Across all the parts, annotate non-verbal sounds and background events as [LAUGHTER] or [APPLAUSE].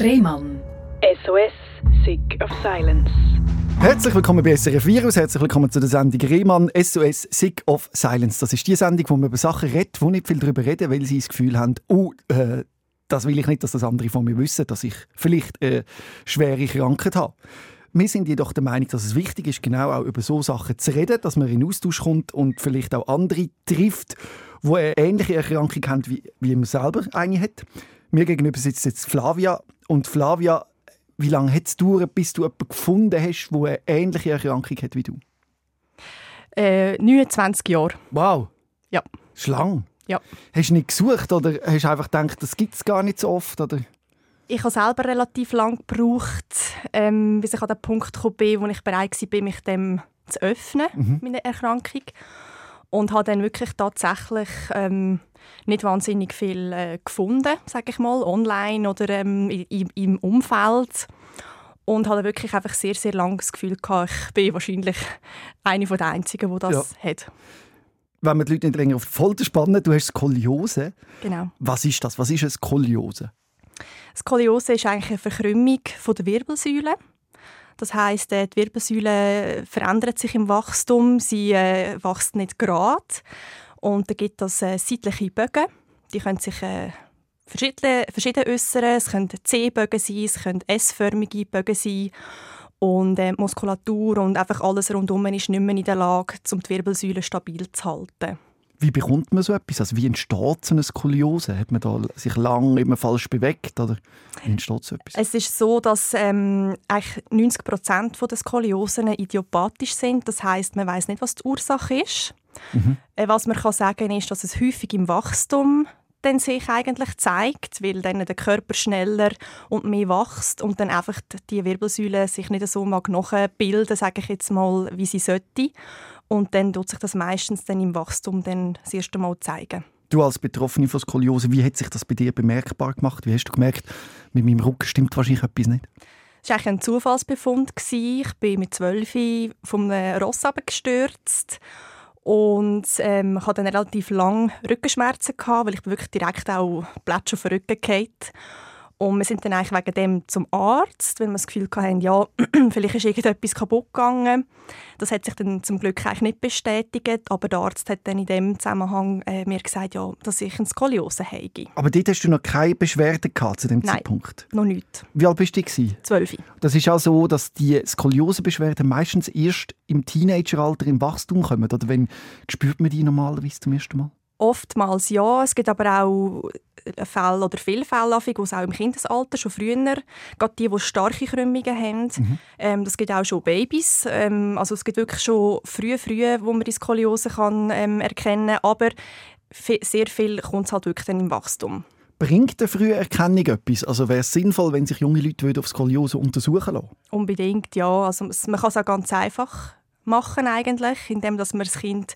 Rehmann. SOS, Sick of Silence. Herzlich willkommen bei SRF Virus, herzlich willkommen zu der Sendung Rehmann SOS Sick of Silence. Das ist die Sendung, wo man über Sachen redet, wo nicht viel darüber reden, weil sie das Gefühl haben, oh, äh, das will ich nicht, dass das andere von mir wissen, dass ich vielleicht eine schwere Krankheit habe. Wir sind jedoch der Meinung, dass es wichtig ist, genau auch über so Sachen zu reden, dass man in Austausch kommt und vielleicht auch andere trifft, die eine ähnliche Erkrankung haben, wie, wie man selber eine hat. Mir gegenüber sitzt jetzt Flavia. Und Flavia, wie lange hat es gedauert, bis du jemanden gefunden hast, der eine ähnliche Erkrankung hat wie du? Äh, 29 Jahre. Wow. Ja. Das ist lang. Ja. Hast du nicht gesucht oder hast du einfach gedacht, das gibt es gar nicht so oft? Oder? Ich habe selber relativ lange gebraucht, ähm, bis ich an den Punkt gekommen bin, wo ich bereit war, mich dem zu öffnen, mhm. meiner Erkrankung. Und habe dann wirklich tatsächlich ähm, nicht wahnsinnig viel äh, gefunden, sage ich mal, online oder ähm, im, im Umfeld. Und hatte wirklich einfach sehr, sehr lange das Gefühl gehabt, ich bin wahrscheinlich eine der Einzigen, die das ja. hat wenn wir die Leute nicht länger auf die Folter spannen, du hast Skoliose. Genau. Was ist das? Was ist eine Skoliose? Skoliose ist eigentlich eine Verkrümmung der Wirbelsäule. Das heißt, äh, die Wirbelsäule verändert sich im Wachstum, sie äh, wächst nicht gerade und da gibt es äh, seitliche Bögen. Die können sich äh, verschieden, verschieden äußern. Es können C-Bögen sein, es können S-förmige Bögen sein und äh, Muskulatur und einfach alles rundum ist nicht mehr in der Lage, um die Wirbelsäule stabil zu halten. Wie bekommt man so etwas? Also wie entsteht so eine Skoliose? Hat man da sich lange immer falsch bewegt oder wie entsteht so etwas? Es ist so, dass ähm, eigentlich 90 Prozent der Skoliosen idiopathisch sind. Das heißt, man weiß nicht, was die Ursache ist. Mhm. Äh, was man kann sagen ist, dass es häufig im Wachstum dann sich eigentlich zeigt, weil dann der Körper schneller und mehr wächst und dann einfach die Wirbelsäule sich nicht so mag nachbilden, sage ich jetzt mal, wie sie sollte. Und dann tut sich das meistens dann im Wachstum dann das erste Mal zeigen. Du als Betroffene von Skoliose, wie hat sich das bei dir bemerkbar gemacht? Wie hast du gemerkt, mit meinem Rücken stimmt wahrscheinlich etwas nicht? Es war eigentlich ein Zufallsbefund. Ich bin mit zwölf vom Ross gestürzt und ähm, ich hatte dann relativ lange Rückenschmerzen, gehabt, weil ich wirklich direkt auch Plätze auf den Rücken gefallen und wir sind dann eigentlich wegen dem zum Arzt, weil wir das Gefühl hatten, ja, [CLEARS THROAT] vielleicht ist irgendetwas kaputt gegangen. Das hat sich dann zum Glück eigentlich nicht bestätigt, aber der Arzt hat dann in dem Zusammenhang äh, mir gesagt, ja, dass ich eine Skoliose habe. Aber dort hast du noch keine Beschwerden gehabt zu dem Nein, Zeitpunkt? noch nicht. Wie alt bist du? Zwölf. Das ist auch so, dass die Skoliose-Beschwerden meistens erst im Teenageralter im Wachstum kommen, oder wenn spürt man die normalerweise zum ersten Mal? Oftmals ja. Es gibt aber auch Fälle oder viele Fälle, die es auch im Kindesalter, schon früher, gerade die, die starke Krümmungen haben. Mhm. Ähm, das gibt auch schon Babys. Ähm, also es gibt wirklich schon früh, früh, wo man die Skoliose kann, ähm, erkennen kann. Aber sehr viel kommt halt wirklich dann im Wachstum. Bringt eine frühe Erkennung etwas? Also wäre es sinnvoll, wenn sich junge Leute auf Skoliose untersuchen lassen Unbedingt, ja. Also man kann es auch ganz einfach machen eigentlich, indem dass man das Kind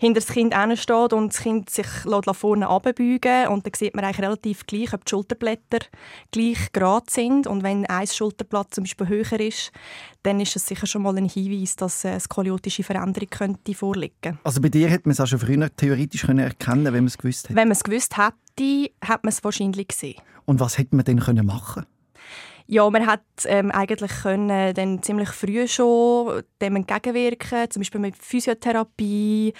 hinter das Kind steht und das Kind sich vorne abbeugen und dann sieht man eigentlich relativ gleich, ob die Schulterblätter gleich gerade sind und wenn ein Schulterblatt zum Beispiel höher ist, dann ist es sicher schon mal ein Hinweis, dass eine skoliotische Veränderung könnte vorliegen Also bei dir hätte man es auch schon früher theoretisch können erkennen wenn man es gewusst hätte? Wenn man es gewusst hätte, hätte man es wahrscheinlich gesehen. Und was hätte man denn können machen ja, man hat ähm, eigentlich können dann ziemlich früh schon dem entgegenwirken, zum Beispiel mit Physiotherapie,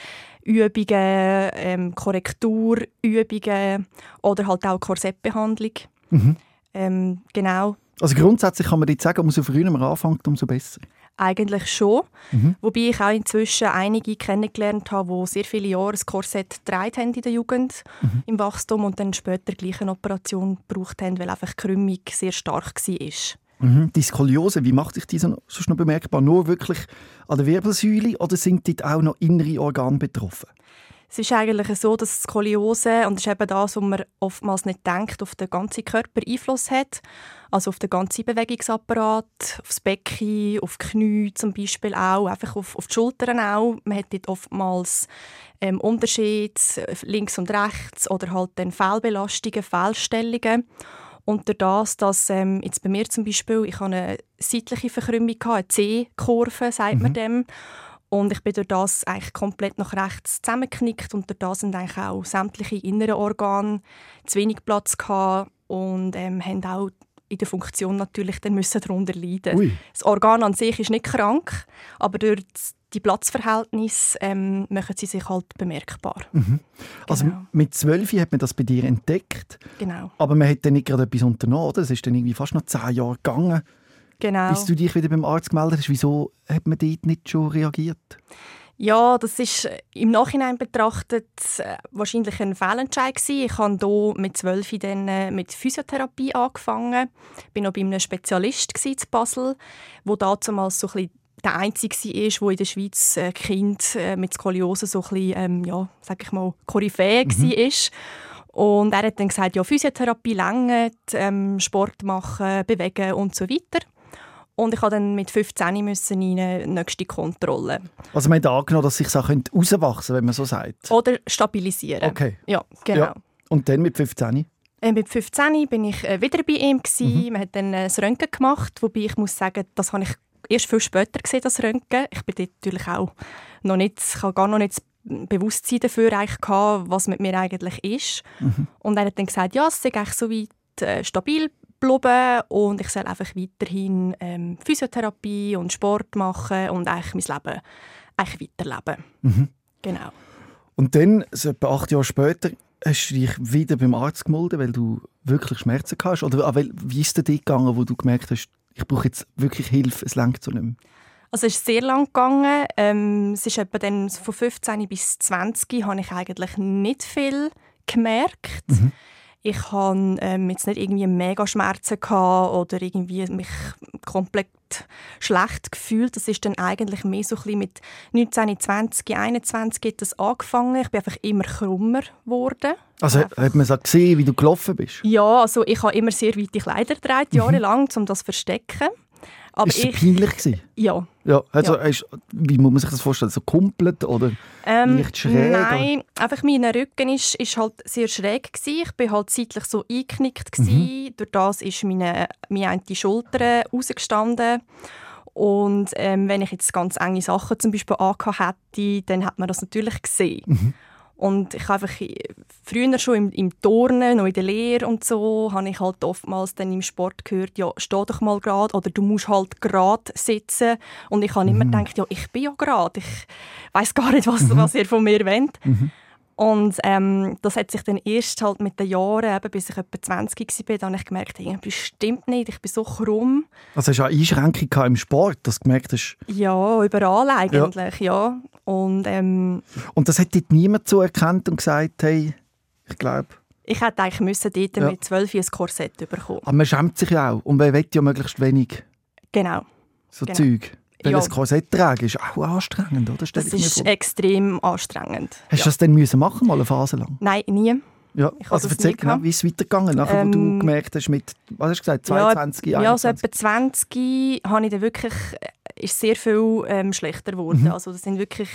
Übungen, ähm, Korrekturübungen oder halt auch Korsettbehandlung. Mhm. Ähm, genau. Also grundsätzlich kann man jetzt sagen, umso früher man anfängt, umso besser. Eigentlich schon. Mhm. Wobei ich auch inzwischen einige kennengelernt habe, die sehr viele Jahre das Korsett getragen haben in der Jugend, mhm. im Wachstum und dann später gleich eine Operation gebraucht haben, weil einfach die Krümmung sehr stark war. Mhm. Die Skoliose, wie macht sich die sonst noch bemerkbar? Nur wirklich an der Wirbelsäule oder sind dort auch noch innere Organe betroffen? Es ist eigentlich so, dass Skoliose, und das ist eben das, was man oftmals nicht denkt, auf den ganzen Körper Einfluss hat. Also auf den ganzen Bewegungsapparat, auf das Becken, auf die Knie zum Beispiel auch, einfach auf, auf die Schultern auch. Man hat dort oftmals ähm, Unterschiede links und rechts oder halt dann Fehlbelastungen, Fehlstellungen. Und durch das, dass ähm, jetzt bei mir zum Beispiel, ich habe eine seitliche Verkrümmung, eine C-Kurve, sagt mhm. man dem. Und ich bin durch das eigentlich komplett nach rechts zusammengeknickt und durch das sind eigentlich auch sämtliche inneren Organe zu wenig Platz gehabt und ähm, haben auch in der Funktion natürlich dann müssen darunter leiden. Ui. Das Organ an sich ist nicht krank, aber durch die Platzverhältnisse ähm, machen sie sich halt bemerkbar. Also Genau. mit zwölf hat man das bei dir entdeckt, Genau. aber man hat dann nicht gerade etwas unternommen, oder? Es ist dann irgendwie fast noch zehn Jahre gegangen, genau. bis du dich wieder beim Arzt gemeldet hast. Wieso hat man dort nicht schon reagiert? Ja, das ist äh, im Nachhinein betrachtet äh, wahrscheinlich ein Fehlentscheid gewesen. Ich habe hier mit zwölf dann äh, mit Physiotherapie angefangen. Ich war noch bei einem Spezialist in Basel, wo damals so ein bisschen der einzige war, der in der Schweiz äh, Kind mit Skoliose so ein bisschen, ähm, ja, sag ich mal, Koryphäe war. Und er hat dann gesagt, ja, Physiotherapie längert, ähm, Sport machen, bewegen und so weiter. Und ich musste dann mit 15 müssen in eine nächste Kontrolle. Also man hat angenommen, dass sich Sachen rauswachsen wenn man so sagt. Oder stabilisieren. Okay. Ja, genau. Ja. Und dann mit 15? Äh, mit 15 bin ich äh, wieder bei ihm. Gewesen. Man hat dann äh, das Röntgen gemacht, wobei ich muss sagen, das habe ich erst viel später gesehen, das Röntgen. Ich bin dort natürlich auch noch nicht, ich habe gar noch nicht das Bewusstsein dafür eigentlich gehabt, was mit mir eigentlich ist. Und er hat dann gesagt, ja, es sei eigentlich so weit äh, stabil geblieben und ich soll einfach weiterhin ähm, Physiotherapie und Sport machen und eigentlich mein Leben eigentlich weiterleben. Genau. Und dann, so etwa acht Jahre später, hast du dich wieder beim Arzt gemeldet, weil du wirklich Schmerzen hast? Oder weil- wie ist es dir gegangen, wo du gemerkt hast, ich brauche jetzt wirklich Hilfe, es so nicht mehr? Also es ist sehr lang gegangen. Ähm, es ist etwa dann von 15 bis 20 habe ich eigentlich nicht viel gemerkt. Ich habe ähm, jetzt nicht irgendwie mega Schmerzen gehabt oder irgendwie mich komplett schlecht gefühlt. Das ist dann eigentlich mehr so ein bisschen mit 19, 20, 21 hat das angefangen. Ich bin einfach immer krummer geworden. Also Einfach- hat man so gesehen, wie du gelaufen bist? Ja, also ich habe immer sehr weite Kleider getragen, jahrelang, um das zu verstecken. Aber ist es ich, peinlich gewesen? ja, Ja, also Ja. Hast, wie muss man sich das vorstellen? So kumpelt oder? Ähm, Leicht schräg, Nein, einfach mein Rücken ist, ist halt sehr schräg gsi. Ich bin halt seitlich so eingeknickt gsi. Durch das ist meine, meine eine Schulter rausgestanden. Und ähm, wenn ich jetzt ganz enge Sachen zum Beispiel angehabt hätte, dann hat man das natürlich gesehen. Und ich habe einfach früher schon im, im Turnen, noch in der Lehre und so, habe ich halt oftmals dann im Sport gehört, ja, steh doch mal gerade oder du musst halt gerade sitzen. Und ich habe immer gedacht, ja, ich bin ja gerade. Ich weiß gar nicht, was, was ihr von mir wollt. Und ähm, das hat sich dann erst halt mit den Jahren, eben, bis ich etwa 20 war, dann ich gemerkt, irgendwie stimmt nicht, ich bin so krumm. Also hast du auch Einschränkungen im Sport, dass du gemerkt hast, Ja, überall eigentlich, ja. Und ähm, und das hat dort niemand so erkannt und gesagt, hey, ich glaube, ich hätte eigentlich müssen dort Ja. mit 12 ein Korsett bekommen. aber man schämt sich ja auch und man will ja möglichst wenig Genau. so Genau. Zeug. Weil Ja. das Korsett tragen ist auch anstrengend, oder? Stell Das ist extrem anstrengend. Hast du ja. das dann müssen machen, mal eine Phase lang? Nein, nie. Ja, Ich also erzähl genau, wie ist es weitergegangen, nachher, wo du Ähm, gemerkt hast, mit, was hast du gesagt, Ja, 22, Ja, so 21? etwa 20 habe ich dann wirklich, äh, ist sehr viel ähm, schlechter geworden. Mhm. Also das sind wirklich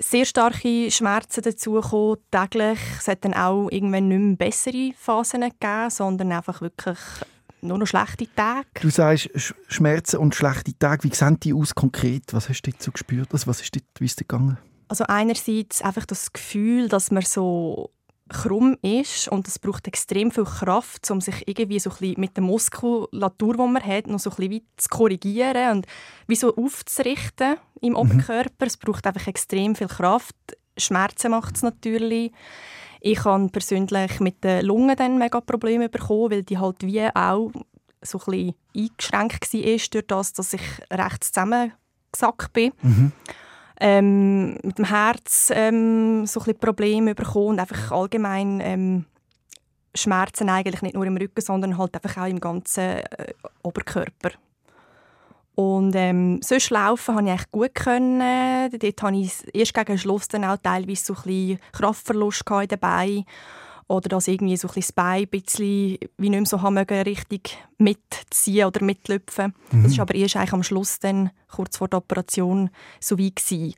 sehr starke Schmerzen dazugekommen, täglich. Es hat dann auch irgendwann nicht mehr bessere Phasen gegeben, sondern einfach wirklich nur noch schlechte Tage. Du sagst Sch- Schmerzen und schlechte Tage. Wie sehen die aus konkret? Was hast du so gespürt? Also, was ist dort, wie ist es dir gegangen? Also einerseits einfach das Gefühl, dass man so krumm ist und es braucht extrem viel Kraft, um sich irgendwie so ein bisschen mit der Muskulatur, die man hat, noch so ein bisschen zu korrigieren und wie so aufzurichten im Oberkörper. Es braucht einfach extrem viel Kraft. Schmerzen macht es natürlich. Ich habe persönlich mit den Lungen dann mega Probleme bekommen, weil die halt wie auch so ein bisschen eingeschränkt war, durch das, dass ich rechts zusammengesackt bin ähm, mit dem Herz ähm, so ein bisschen Probleme bekommen und einfach allgemein ähm, Schmerzen eigentlich nicht nur im Rücken, sondern halt einfach auch im ganzen äh, Oberkörper. Und ähm, sonst laufen habe ich eigentlich gut können. Dort hatte ich erst gegen Schluss dann auch teilweise so ein bisschen Kraftverlust in den Beinen. Oder dass irgendwie so ein bisschen das Bein ein bisschen wie nicht mehr so haben mögen, richtig mitziehen oder mitlüpfen. Das war aber erst eigentlich am Schluss, dann, kurz vor der Operation, so weit gewesen.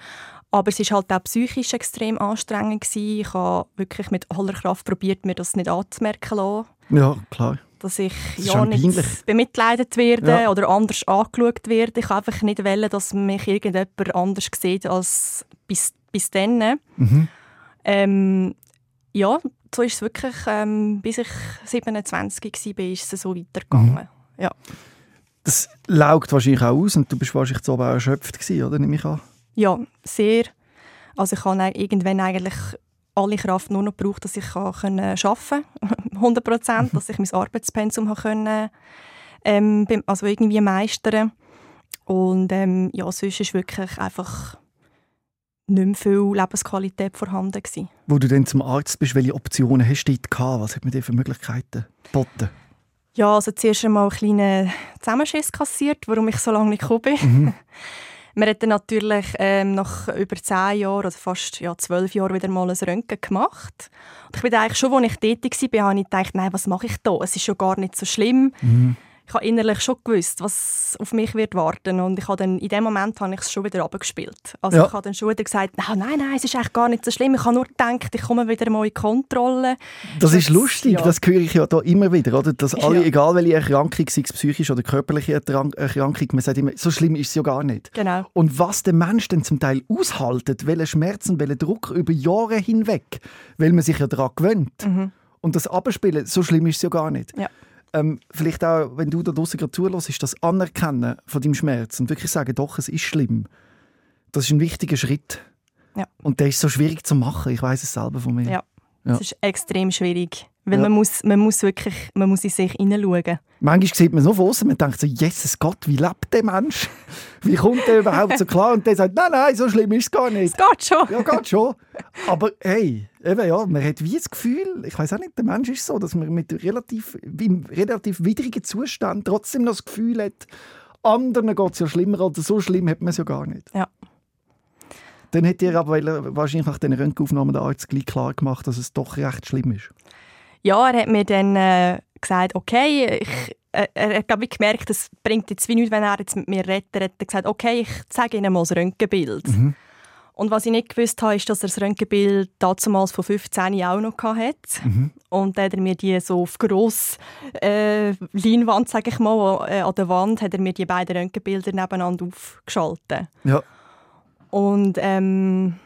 Aber es war halt auch psychisch extrem anstrengend. Gewesen. Ich habe wirklich mit aller Kraft probiert, mir das nicht anzumerken lassen. Ja, klar. Dass ich ja nicht bemitleidet werde Ja. oder anders angeschaut werde. Ich einfach nicht, wollen, dass mich irgendjemand anders sieht als bis, bis dann. Mhm. Ähm, ja, so ist es wirklich, ähm, bis ich 27 war, ist es so weitergegangen. Mhm. Ja. Das laugt wahrscheinlich auch aus und du bist wahrscheinlich so auch erschöpft gewesen, oder? Nehme ich an. Ja, sehr. Also ich habe irgendwann eigentlich alle Kraft nur noch gebraucht, dass ich arbeiten konnte, [LAUGHS] 100 Prozent, dass ich mein Arbeitspensum können, ähm, also irgendwie meistern Und ähm, ja, sonst ist wirklich einfach nicht mehr viel Lebensqualität vorhanden gewesen. Wo du dann zum Arzt bist, welche Optionen hast du dort gehabt? Was hat man dir für Möglichkeiten geboten? Ja, also zuerst einmal einen kleinen Zusammenschiss kassiert, warum ich so lange nicht gekommen bin. Mhm. [LAUGHS] Wir hatten natürlich ähm, nach über zehn Jahren oder fast ja, zwölf Jahren wieder mal ein Röntgen gemacht. Und ich bin eigentlich schon, als ich tätig war, habe ich gedacht, nein, was mache ich da? Es ist schon gar nicht so schlimm. Mhm ich habe innerlich schon gewusst, was auf mich wird warten und ich habe dann in dem Moment habe ich es schon wieder abgespielt. Also ja. ich habe dann schon wieder gesagt, nein, nein, nein, es ist eigentlich gar nicht so schlimm. Ich habe nur gedacht, ich komme wieder mal in Kontrolle. Das, das ist lustig, ja. das höre ich ja da immer wieder, oder? Dass alle, ja. egal welche Erkrankung, sei es psychische oder körperliche Erkrankung, man sagt immer, so schlimm ist es ja gar nicht. Genau. Und was der Mensch dann zum Teil aushaltet, welche Schmerzen, welchen Druck über Jahre hinweg, weil man sich ja daran gewöhnt. Mhm. Und das Abspielen, so schlimm ist es ja gar nicht. Ja ähm, vielleicht auch, wenn du da draußen gerade zulässt, ist das Anerkennen von deinem Schmerz und wirklich sagen, doch, es ist schlimm. Das ist ein wichtiger Schritt. Ja. Und der ist so schwierig zu machen. Ich weiß es selber von mir. Ja, es ist extrem schwierig. Weil ja. man, muss, man muss wirklich man muss in sich hineinschauen. Manchmal sieht man so von außen, man denkt so, Jesus Gott, wie lebt der Mensch? [LAUGHS] Wie kommt der überhaupt so klar? Und der sagt, nein, nein, so schlimm ist es gar nicht. Es geht schon. Ja, geht schon. Aber hey, eben, ja, man hat wie das Gefühl, ich weiß auch nicht, der Mensch ist so, dass man mit relativ, im relativ widrigen Zustand trotzdem noch das Gefühl hat, anderen geht es ja schlimmer, oder so schlimm hat man es ja gar nicht. Ja. Dann hätte ihr aber wahrscheinlich nach den Röntgenaufnahmen der Arzt gleich klar gemacht, dass es doch recht schlimm ist. Ja, er hat mir dann äh, gesagt, okay, ich, äh, er hat ich, gemerkt, es bringt jetzt wie nichts, wenn er jetzt mit mir redet. Er hat gesagt, okay, ich zeige Ihnen mal das Röntgenbild. Mhm. Und was ich nicht gewusst habe, ist, dass er das Röntgenbild damals von 15 auch noch hatte. Mhm. Und dann hat er mir die so auf gross äh, Leinwand, sage ich mal, äh, an der Wand, hat er mir die beiden Röntgenbilder nebeneinander aufgeschaltet. Ja. Und ähm,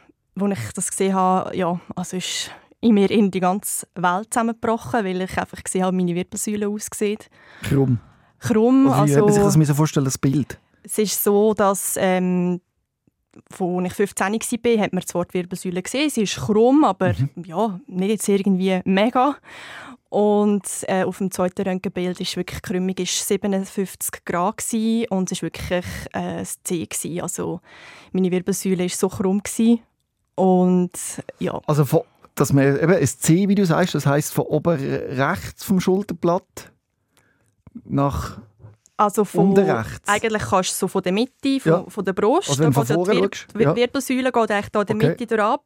als ich das gesehen habe, ja, also ist in mir in die ganze Welt zusammengebrochen, weil ich einfach gesehen habe, wie meine Wirbelsäule aussieht. Krumm. Krumm. Also, wie also, sich das vorstellen, das Bild? Es ist so, dass ähm, als ich 15 war, hat man zwar die Wirbelsäule gesehen, sie ist krumm, aber mhm. [LAUGHS] ja, nicht jetzt irgendwie mega. Und äh, auf dem zweiten Röntgenbild ist wirklich krümmig ist 57 Grad gewesen, und es war wirklich äh, ein C. Gewesen. Also meine Wirbelsäule war so krumm. Gewesen. Und ja. Also von dass man eben ein C, wie du sagst, das heißt von oben rechts vom Schulterblatt nach also von, rechts. Eigentlich kannst du so von der Mitte, von, ja. von der Brust, also von der Wir ja. Wirbelsäule geht eigentlich da der okay. Mitte durch ab.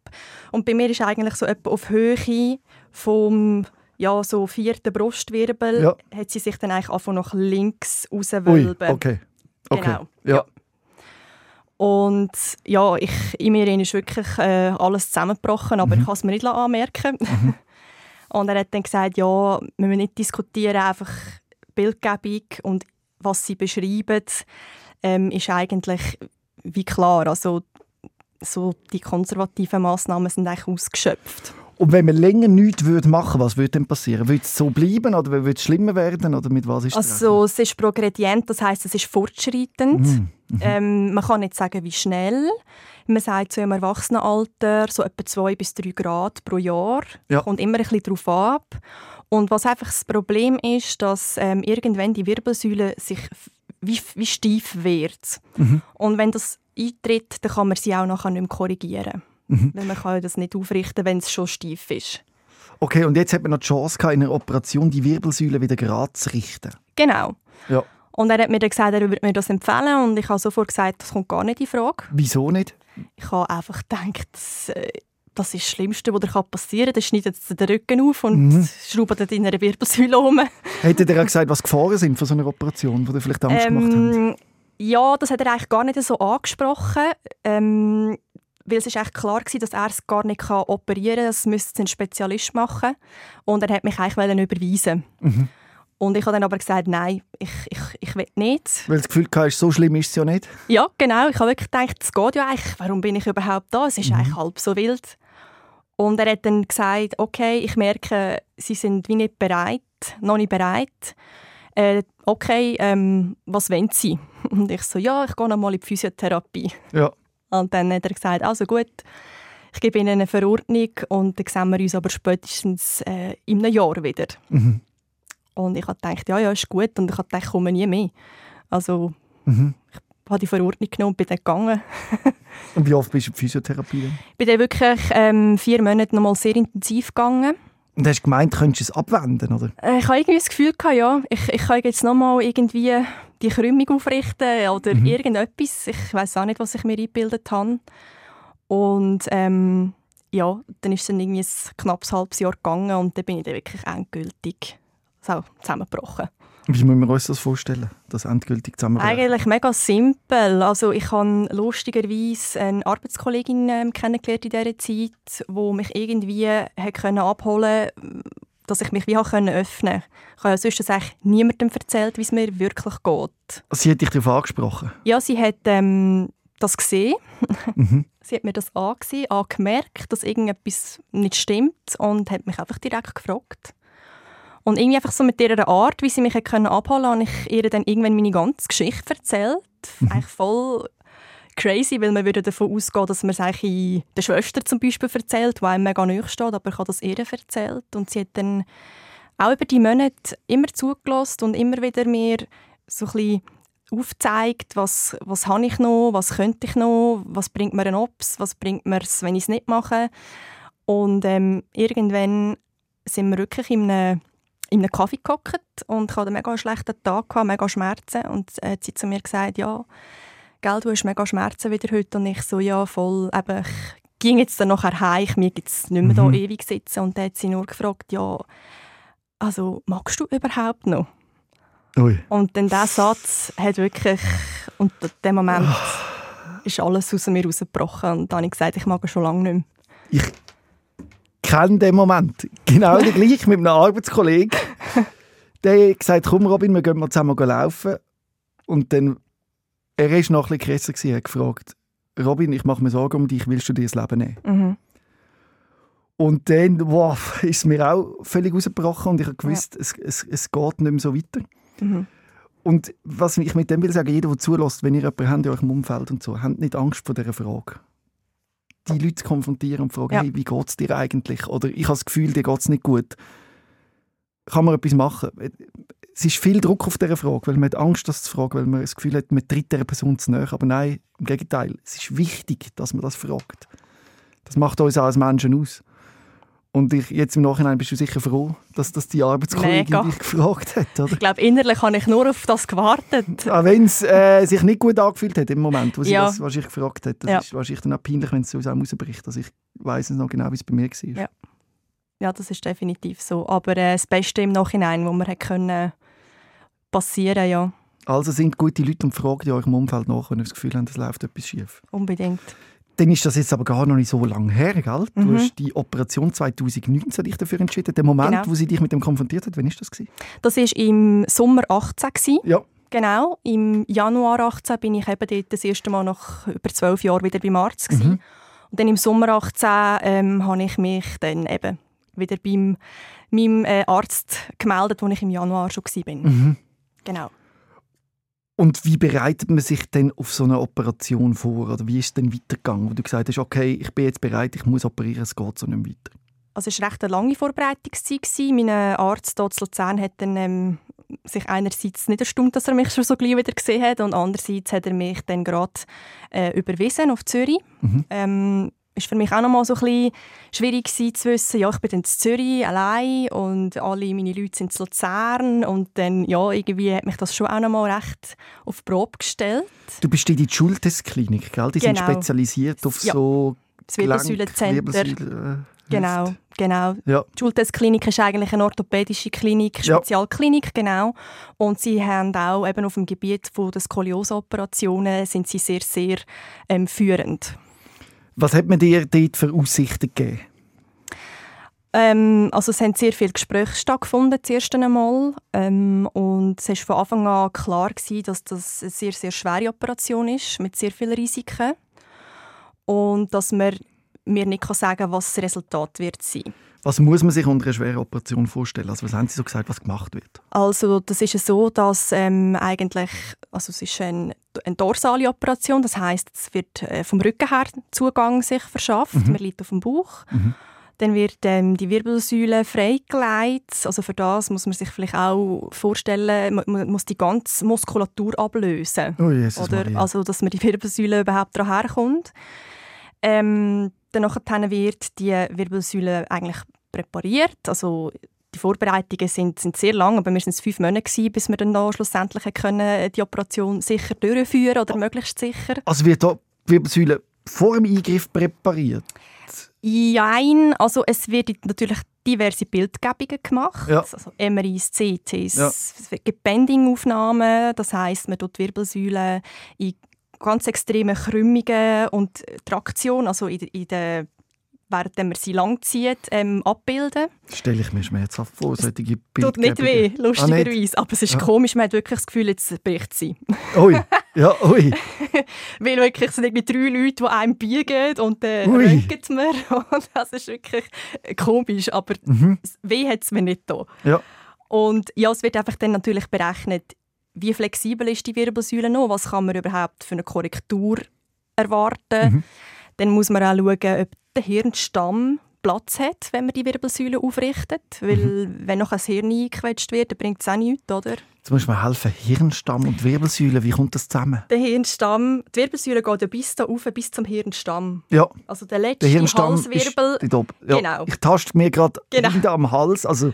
Und bei mir ist eigentlich so etwa auf Höhe vom ja, so vierten Brustwirbel ja. hat sie sich dann eigentlich einfach nach links rauswölben. Okay. okay. Genau. Ja. Und ja, ich, in mir ist wirklich äh, alles zusammengebrochen, aber mhm. ich kann es mir nicht anmerken. Mhm. [LAUGHS] Und er hat dann gesagt, ja, wir müssen nicht diskutieren, einfach Bildgebung und was sie beschreiben, ähm, ist eigentlich wie klar. Also so die konservativen Massnahmen sind eigentlich ausgeschöpft. Und wenn man länger nichts würde machen was würde dann passieren? Würde es so bleiben oder würde es schlimmer werden? Oder mit was ist also es ist progredient, das heißt es ist fortschreitend. Mhm. Mhm. Ähm, man kann nicht sagen, wie schnell. Man sagt so im Erwachsenenalter so etwa zwei bis drei Grad pro Jahr. Ja. Kommt immer ein bisschen darauf ab. Und was einfach das Problem ist, dass ähm, irgendwann die Wirbelsäule sich wie, wie steif wird. Mhm. Und wenn das eintritt, dann kann man sie auch nachher nicht mehr korrigieren. Mhm. Weil man kann das nicht aufrichten, wenn es schon steif ist. Okay, und jetzt hat man noch die Chance gehabt, in einer Operation die Wirbelsäule wieder gerade zu richten. Genau. Ja. Und er hat mir dann gesagt, er würde mir das empfehlen und ich habe sofort gesagt, das kommt gar nicht in Frage. Wieso nicht? Ich habe einfach gedacht, das, äh, das ist das Schlimmste, was dir passieren kann. Dann schneidet es den Rücken auf und mhm. schraubt in einer Wirbelsäule um. Hat er gesagt, was Gefahren sind von so einer Operation, die dir vielleicht Angst ähm, gemacht haben? Ja, das hat er eigentlich gar nicht so angesprochen. Ähm, weil es ist echt klar war, dass er es gar nicht operieren kann. Das müsste ein Spezialist machen. Und er hat mich eigentlich überweisen. Mhm. Und ich habe dann aber gesagt, nein, ich, ich, ich will nicht. Weil das Gefühl hatte, so schlimm ist es ja nicht? Ja, genau. Ich habe wirklich gedacht, es geht ja eigentlich. Warum bin ich überhaupt da? Es ist mhm. eigentlich halb so wild. Und er hat dann gesagt, okay, ich merke, Sie sind wie nicht bereit, noch nicht bereit. Äh, okay, ähm, was wollen Sie? [LAUGHS] Und ich so, ja, ich gehe noch mal in die Physiotherapie. Ja. Und dann hat er gesagt, also gut, ich gebe Ihnen eine Verordnung und dann sehen wir uns aber spätestens äh, in einem Jahr wieder. Mhm. Und ich habe gedacht, ja, ja, ist gut. Und ich habe gedacht, ich komme nie mehr. Also Mhm. ich habe die Verordnung genommen und bin dann gegangen. [LAUGHS] Und wie oft bist du in Physiotherapie? Dann? Ich bin dann wirklich ähm, vier Monate nochmal sehr intensiv gegangen. Und hast du gemeint, könntest du es abwenden, oder? Äh, Ich habe irgendwie das Gefühl, gehabt, ja, ich, ich kann jetzt nochmal irgendwie die Krümmung aufrichten oder Mhm. irgendetwas. Ich weiß auch nicht, was ich mir eingebildet habe. Und ähm, ja, dann ist es dann irgendwie ein knappes halbes Jahr gegangen und dann bin ich dann wirklich endgültig so, zusammengebrochen. Wie müssen wir uns das vorstellen, das endgültig zusammenbrechen? Eigentlich mega simpel. Also ich habe lustigerweise eine Arbeitskollegin ähm, kennengelernt in dieser Zeit, die mich irgendwie hat können abholen dass ich mich wie können öffnen Ich habe ja sonst eigentlich niemandem erzählt, wie es mir wirklich geht. Sie hat dich darauf angesprochen. Ja, sie hat ähm, das gesehen. Mhm. [LAUGHS] Sie hat mir das angesehen, angemerkt, dass irgendetwas nicht stimmt und hat mich einfach direkt gefragt. Und irgendwie einfach so mit ihrer Art, wie sie mich können abholen konnte, habe ich ihr dann irgendwann meine ganze Geschichte erzählt. Eigentlich voll crazy, weil man würde davon ausgehen, dass man es eigentlich der Schwester zum Beispiel erzählt, die einem mega nahe steht, aber ich habe das ihr erzählt. Und sie hat dann auch über die Monate immer zugelassen und immer wieder mir so ein bisschen aufzeigt, was, was habe ich noch, was könnte ich noch, was bringt mir ein Ops, was bringt mir es, wenn ich es nicht mache. Und ähm, irgendwann sind wir wirklich in einem, in einem Kaffee gehockt und ich hatte einen mega schlechten Tag, gehabt, mega Schmerzen und äh, hat sie zu mir gesagt, ja, gell, du hast mega Schmerzen wieder heute und ich so, ja, voll, eben, ich ging jetzt dann nachher heim, ich mir jetzt nicht mehr Mhm. da ewig sitzen und dann hat sie nur gefragt, ja, also magst du überhaupt noch? Ui. Und dann dieser Satz hat wirklich, und in dem Moment ist alles aus mir rausgebrochen. Und dann habe ich gesagt, ich mag schon lange nicht mehr. Ich kenne den Moment. Genau der gleich mit einem Arbeitskollegen. Der hat gesagt, komm Robin, wir gehen mal zusammen laufen. Und dann, er war noch ein bisschen krasser, gewesen, hat gefragt, Robin, ich mache mir Sorgen um dich, willst du dir das Leben nehmen? Mhm. Und dann wow, [LAUGHS] ist es mir auch völlig rausgebrochen und ich habe gewusst, es, es, es geht nicht mehr so weiter. Mhm. Und was ich mit dem will sagen, jeder, der zulässt, wenn ihr jemanden habt in eurem Umfeld und so, habt nicht Angst vor dieser Frage. Die Leute zu konfrontieren und zu fragen, Ja. hey, wie geht es dir eigentlich? Oder ich habe das Gefühl, dir geht es nicht gut. Kann man etwas machen? Es ist viel Druck auf dieser Frage, weil man hat Angst, das zu fragen, weil man das Gefühl hat, man tritt dieser Person zu nahe. Aber nein, im Gegenteil, es ist wichtig, dass man das fragt. Das macht uns auch als Menschen aus. Und ich, jetzt im Nachhinein bist du sicher froh, dass das die Arbeitskollegin Mega. dich gefragt hat, oder? Ich glaube, innerlich habe ich nur auf das gewartet. Auch wenn es äh, sich nicht gut angefühlt hat im Moment, wo sie Ja. das wahrscheinlich gefragt hat. Das Ja. ist wahrscheinlich dann auch peinlich, wenn es so rausbricht. Also ich weiß es noch genau, wie es bei mir war. Ja. Ja, das ist definitiv so. Aber äh, das Beste im Nachhinein, wo man hat können passieren, ja, Also sind gute Leute und fragen in eurem Umfeld nach, wenn ihr das Gefühl habt, es läuft etwas schief. unbedingt. Dann ist das jetzt aber gar noch nicht so lange her, gell? Du Mhm. hast die Operation 2019 dich dafür entschieden. Der Moment, Genau. wo sie dich mit dem konfrontiert hat, wann war das? Gewesen? Das war im Sommer 18. Gewesen. Ja. Genau. Im Januar 18 bin ich eben dort das erste Mal nach über zwölf Jahren wieder beim Arzt. Gewesen. Mhm. Und dann im Sommer 18 ähm, habe ich mich dann eben wieder beim meinem äh, Arzt gemeldet, wo ich im Januar schon war. Mhm. Genau. Und wie bereitet man sich denn auf so eine Operation vor? Oder wie ist es denn weitergegangen? Wo du gesagt hast, okay, ich bin jetzt bereit, ich muss operieren, es geht so nicht weiter. Also es war recht eine lange Vorbereitungszeit. Mein äh, Arzt dort in Luzern hat dann, ähm, sich einerseits nicht erstaunt, dass er mich schon so gleich wieder gesehen hat und andererseits hat er mich dann gerade äh, überwiesen auf Zürich. Mhm. Ähm, ist für mich auch noch mal so ein bisschen schwierig gewesen, zu wissen, ja, ich bin in Zürich allein und alle meine Leute sind in Luzern und dann, ja, irgendwie hat mich das schon auch noch mal recht auf die Probe gestellt. Du bist in die Schultestklinik, gell? Die sind Genau. spezialisiert auf Ja. so Das Wirbelsäulencenter. Wirbelsäule, äh, Genau, genau. Ja. Die Schultestklinik ist eigentlich eine orthopädische Klinik, Ja. Spezialklinik, genau. Und sie haben auch eben auf dem Gebiet von der Skoliose-Operationen sind sie sehr, sehr ähm, führend. Was hat man dir dort für Aussichten gegeben? Ähm, also es haben sehr viele Gespräche stattgefunden, das erste Mal. Ähm, und es war von Anfang an klar, gewesen, dass das eine sehr, sehr schwere Operation ist, mit sehr vielen Risiken. Und dass man mir nicht sagen kann, was das Resultat wird sein. Was muss man sich unter einer schweren Operation vorstellen? Also was haben Sie so gesagt, was gemacht wird? Also das ist so, dass ähm, eigentlich, also es ist eine, eine dorsale Operation, das heißt, es wird äh, vom Rücken her Zugang sich verschafft, mhm. man liegt auf dem Bauch. Mhm. Dann wird ähm, die Wirbelsäule freigelegt. Also für das muss man sich vielleicht auch vorstellen, man, man muss die ganze Muskulatur ablösen. Oh Jesus oder? Also dass man die Wirbelsäule überhaupt daran herkommt. Ähm, Danach wird die Wirbelsäule eigentlich präpariert. Also die Vorbereitungen sind, sind sehr lang, aber wir waren fünf Monate, gewesen, bis wir dann schlussendlich können, die Operation sicher durchführen oder oh. möglichst sicher. Also wird die Wirbelsäule vor dem Eingriff präpariert? Nein, also es werden natürlich diverse Bildgebungen gemacht, ja. also MRIs, CTs, ja. Bendingaufnahmen, das heißt, man tut die Wirbelsäule in ganz extreme Krümmungen und Traktion, also in, in der während man sie langzieht, ähm, abbilden. Stelle ich mir schmerzhaft vor, solche Bilder. Tut nicht weh, lustigerweise. Ah, aber es ist ja. komisch, man hat wirklich das Gefühl, jetzt bricht sie. Ui, ja, ui. [LAUGHS] Weil wirklich, es sind irgendwie drei Leute, die einem biegen und dann äh, röntgen wir. [LAUGHS] Und das ist wirklich komisch, aber mhm. weh hat es mir nicht da. Ja. Und ja, es wird einfach dann natürlich berechnet, wie flexibel ist die Wirbelsäule noch, was kann man überhaupt für eine Korrektur erwarten. Mhm. Dann muss man auch schauen, ob der Hirnstamm Platz hat, wenn man die Wirbelsäule aufrichtet. Weil mhm. wenn noch ein Hirn eingequetscht wird, dann bringt es auch nichts, oder? Jetzt muss man helfen. Hirnstamm und Wirbelsäule, wie kommt das zusammen? Der Hirnstamm, die Wirbelsäule geht ja bis da rauf, bis zum Hirnstamm. Ja. Also der letzte der Hirnstamm Halswirbel. Ist ja. Genau. Ich taste mir gerade genau. am Hals, also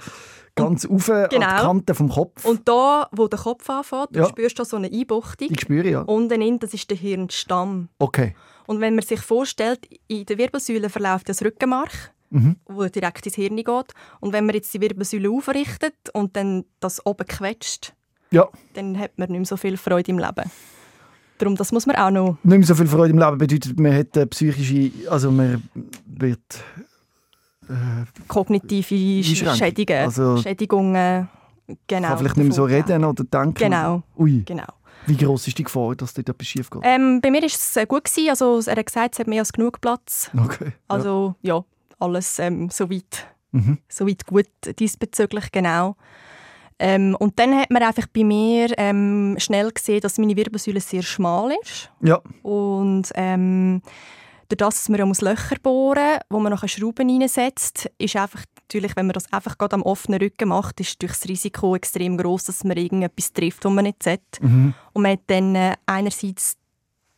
ganz rauf genau. an die. Kante vom Kopf. Und da, wo der Kopf anfängt, ja. spürst du so eine Einbuchtung. Ich spüre, ja. Unten in, das ist der Hirnstamm. Okay. Und wenn man sich vorstellt, in der Wirbelsäule verläuft das Rückenmark, mhm. wo direkt ins Hirn geht. Und wenn man jetzt die Wirbelsäule aufrichtet und dann das oben quetscht, ja. dann hat man nicht mehr so viel Freude im Leben. Darum, das muss man auch noch... Nicht mehr so viel Freude im Leben bedeutet, man hat psychische... Also man wird... Äh, Kognitive Schädigungen. Also, Schädigungen. Genau. Kann vielleicht nicht mehr so reden oder denken. Genau. Ui. genau. Wie groß ist die Gefahr, dass dort etwas schief geht? Ähm, bei mir war es äh, gut. Gewesen. Also, er hat gesagt, es hat mehr als genug Platz. Okay. Also ja, ja alles ähm, soweit, mhm. soweit gut diesbezüglich, genau. Ähm, und dann hat man einfach bei mir ähm, schnell gesehen, dass meine Wirbelsäule sehr schmal ist. Ja. Und ähm, durch das, dass man ja Löcher bohren muss, wo man nachher Schrauben reinsetzt, ist einfach natürlich, wenn man das einfach gerade am offenen Rücken macht, ist durch das Risiko extrem groß, dass man irgendetwas trifft, was man nicht sieht. Mhm. Und man hat dann äh, einerseits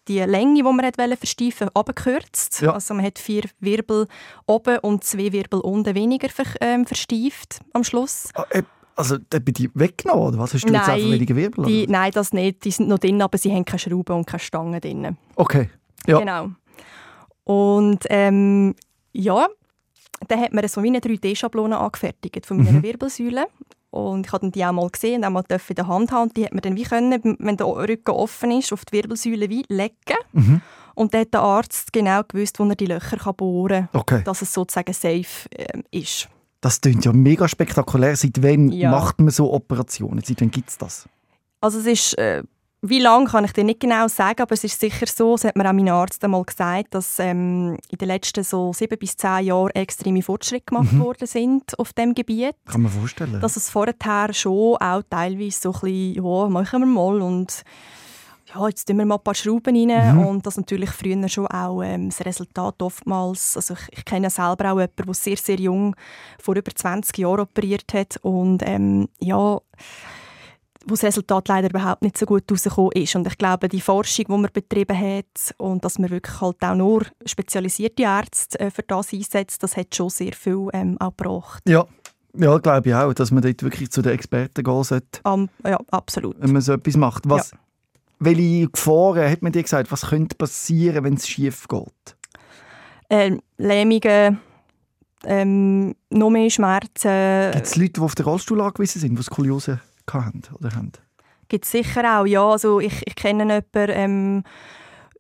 die Länge, die man wollte versteifen, abgekürzt. Ja. Also man hat vier Wirbel oben und zwei Wirbel unten weniger ver ähm, versteift am Schluss. Ah, äh, also bei die weggenommen, oder was? Hast du nein, jetzt einfach weniger Wirbel? Die, nein, das nicht. Die sind noch drin, aber sie haben keine Schrauben und keine Stangen drin. Okay, ja. Genau. Und ähm, ja, dann hat man so wie eine 3D-Schablone angefertigt von meiner mhm. Wirbelsäule. Und ich habe die auch mal gesehen und auch mal in der Hand haben. Die hat man dann wie können, wenn der Rücken offen ist, auf die Wirbelsäule wie legen. Mhm. Und dann hat der Arzt genau gewusst, wo er die Löcher kann bohren kann, okay. dass es sozusagen safe äh, ist. Das klingt ja mega spektakulär. Seit wann ja. macht man so Operationen? Seit wann gibt es das? Also es ist äh, wie lange kann ich dir nicht genau sagen, aber es ist sicher so, das hat mir auch mein Arzt einmal gesagt, dass ähm, in den letzten so sieben bis zehn Jahren extreme Fortschritte gemacht mhm. worden sind auf dem Gebiet. Kann man vorstellen. Dass es vorher schon auch teilweise so ein bisschen, ja, machen wir mal und ja, jetzt tun wir mal ein paar Schrauben rein mhm. und das natürlich früher schon auch ähm, das Resultat oftmals, also ich, ich kenne selber auch jemanden, der sehr, sehr jung vor über 20 Jahren operiert hat und ähm, ja, wo das Resultat leider überhaupt nicht so gut rausgekommen ist. Und ich glaube, die Forschung, die man betrieben hat und dass man wirklich halt auch nur spezialisierte Ärzte äh, für das einsetzt, das hat schon sehr viel ähm, auch gebracht. Ja. Ja, glaube ich auch, dass man dort wirklich zu den Experten gehen sollte. Um, ja, absolut. Wenn man so etwas macht. Was, ja. Welche Gefahren, hat man dir gesagt, was könnte passieren, wenn es schief geht? Ähm, Lähmungen, ähm, noch mehr Schmerzen. Gibt es Leute, die auf den Rollstuhl angewiesen sind, die Skoliose haben oder haben? Gibt es sicher auch, ja. Also ich, ich kenne jemanden ähm,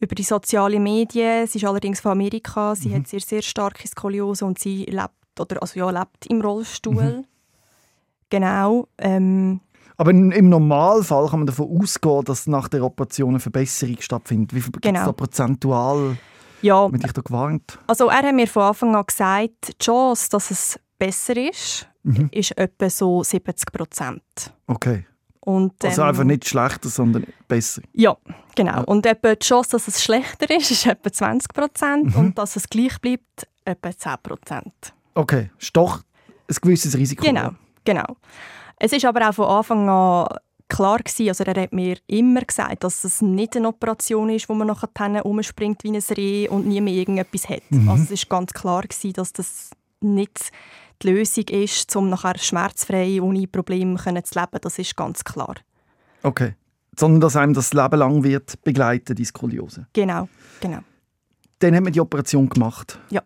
über die sozialen Medien. Sie ist allerdings von Amerika. Sie mhm. hat sehr, sehr starke Skoliose und sie lebt, oder, also ja, lebt im Rollstuhl. Mhm. Genau. Ähm, aber im Normalfall kann man davon ausgehen, dass nach der Operation eine Verbesserung stattfindet. Wie viel genau. gibt es da prozentual? Ja, Hat dich da gewarnt? also er hat mir von Anfang an gesagt, die Chance, dass es besser ist, Mhm. ist etwa so 70 Prozent. Okay. Und, Also ähm, einfach nicht schlechter, sondern besser. Ja, genau. Ja. Und etwa die Chance, dass es schlechter ist, ist etwa 20 Prozent Mhm. und dass es gleich bleibt, etwa 10 Prozent. Okay, ist doch ein gewisses Risiko. Genau, genau. Es ist aber auch von Anfang an klar gewesen, also er hat mir immer gesagt, dass es nicht eine Operation ist, wo man nachher umspringt wie ein Reh und nie mehr irgendetwas hat. Mhm. Also es ist ganz klar gewesen, dass das nicht die Lösung ist, um nachher schmerzfrei, ohne Probleme zu leben. Das ist ganz klar. Okay. Sondern dass einem das Leben lang wird begleiten, die Skoliose. Genau, genau. Dann haben wir die Operation gemacht. Ja.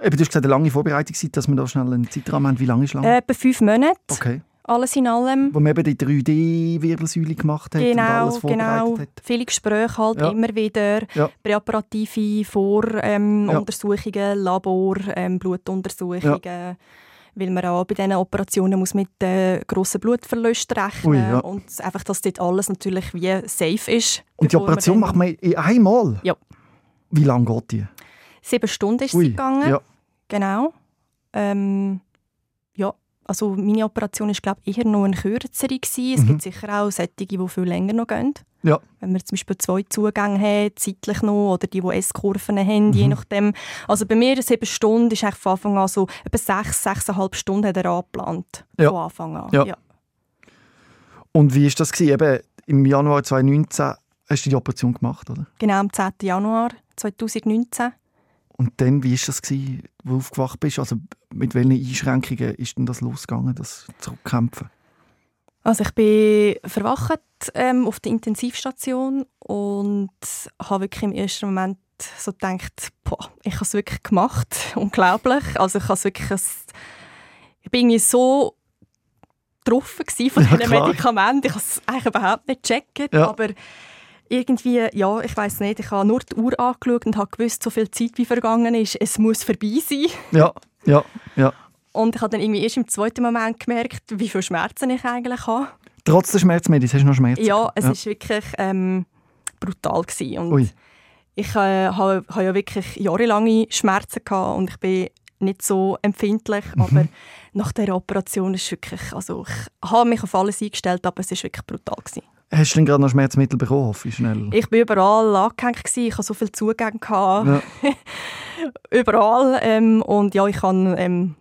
Eben, du hast gesagt, eine lange Vorbereitungszeit, dass wir da schnell einen Zeitrahmen haben. Wie lange ist lang? Äh, etwa fünf Monate, okay. Alles in allem. Wo man eben die 3D-Wirbelsäule gemacht hat und Genau, alles vorbereitet genau. hat. Viele Gespräche halt Ja. immer wieder. Ja. Präoperative Voruntersuchungen, ähm, Ja. Labor, ähm, Blutuntersuchungen. Weil man auch bei diesen Operationen muss mit äh, grossen Blutverlusten rechnen ja. Und einfach, dass dort alles natürlich wie safe ist. Und die man Operation dann- macht man in einmal? Ja. Wie lange geht die? Sieben Stunden ist Ui, sie gegangen. ja. Genau. Ähm, ja, also meine Operation war glaube eher noch eine kürzere. Gewesen. Es Mhm. gibt sicher auch solche, die viel länger noch gehen. Ja. Wenn man zum Beispiel zwei Zugänge hat, zeitlich noch, oder die, die S-Kurven haben, je Mhm. nachdem. Also bei mir sieben Stunden ist eigentlich von Anfang an so, etwa sechs, sechseinhalb Stunden hat er angeplant. Ja. Von Anfang an. Ja. Und wie war das? Gewesen? Eben, Im Januar 2019 hast du die Operation gemacht, oder? Genau, am 10. Januar 2019. Und dann, wie war das, gewesen, wo du aufgewacht bist? Also mit welchen Einschränkungen ist denn das losgegangen, das Zurückkämpfen? Also ich bin verwacht ähm, auf der Intensivstation und habe wirklich im ersten Moment so gedacht, boah, ich habe es wirklich gemacht, [LAUGHS] unglaublich. Also ich habe es wirklich, es- ich bin irgendwie so getroffen von Ja, diesen. Medikamenten. Ich habe es eigentlich überhaupt nicht gecheckt, Ja. aber irgendwie, ja, ich weiß nicht, ich habe nur die Uhr angeschaut und habe gewusst, so viel Zeit wie vergangen ist, es muss vorbei sein. Ja, ja, ja. Und ich habe dann irgendwie erst im zweiten Moment gemerkt, wie viele Schmerzen ich eigentlich habe. Trotz der Schmerzmedis hast du noch Schmerzen? Ja, es Ja. ist wirklich ähm, brutal gewesen. Und Ui. ich äh, habe habe ja wirklich jahrelange Schmerzen gehabt und ich bin nicht so empfindlich, Mhm. aber nach der Operation ist wirklich, also ich habe mich auf alles eingestellt, aber es ist wirklich brutal gewesen. Hast du denn gerade noch Schmerzmittel bekommen, hoffe ich schnell? Ich bin überall angehängt gewesen, ich habe so viel Zugänge gehabt, Ja. [LAUGHS] überall ähm, und ja, ich habe ähm,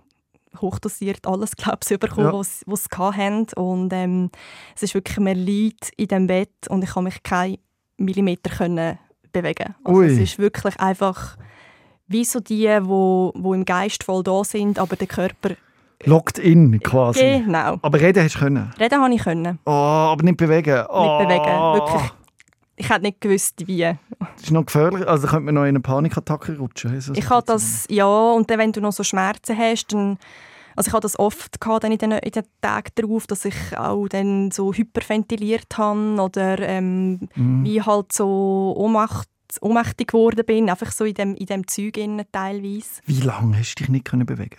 hochdosiert alles, glaube ich, bekommen, Ja. was sie hatten und ähm, es ist wirklich, man liegt in dem Bett und ich kann mich keinen Millimeter können bewegen. Also Ui. es ist wirklich einfach wie so die, wo, wo im Geist voll da sind, aber der Körper Locked in, quasi. genau. Aber reden hast du können? Reden habe ich können, Oh, aber nicht bewegen. Oh, nicht bewegen, wirklich. Ich hätte nicht gewusst, wie. Das ist noch gefährlich. Also könnte man noch in eine Panikattacke rutschen. So Ich habe das, ja, und dann, wenn du noch so Schmerzen hast, dann, also ich habe das oft gehabt, dann in den, in den Tagen darauf, dass ich auch dann so hyperventiliert habe oder ähm, Mhm. wie halt so ohnmacht, ohnmächtig geworden bin, einfach so in dem, in dem Zeug innen teilweise. Wie lange hast du dich nicht können bewegen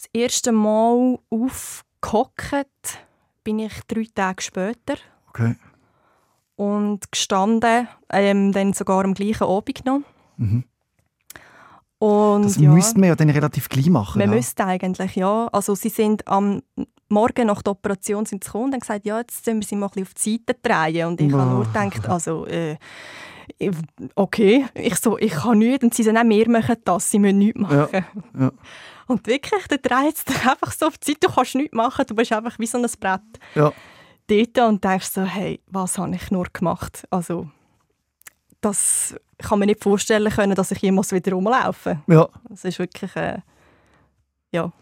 Das erste Mal aufgehockt bin ich drei Tage später Okay. und gestanden, ähm, dann sogar am gleichen Abend noch. Mhm. Und, Das ja. müsste man ja dann relativ gleich machen. Man ja. müsste eigentlich, ja. Also sie sind am Morgen nach der Operation sind sie gekommen und haben gesagt, ja, jetzt sollen wir sie mal ein bisschen auf die Seite drehen. Und ich habe nur gedacht, also, äh, okay, ich so, ich kann nichts. Und sie sagen, nein, wir machen das, sie müssen nichts machen. ja. Und wirklich, der dreht es einfach so auf die Seite, du kannst nichts machen, du bist einfach wie so ein Brett Ja. dort und denkst so, hey, was habe ich nur gemacht? Also, das kann man nicht vorstellen können, dass ich jemals wieder rumlaufe. ja. Das ist wirklich, äh, ja,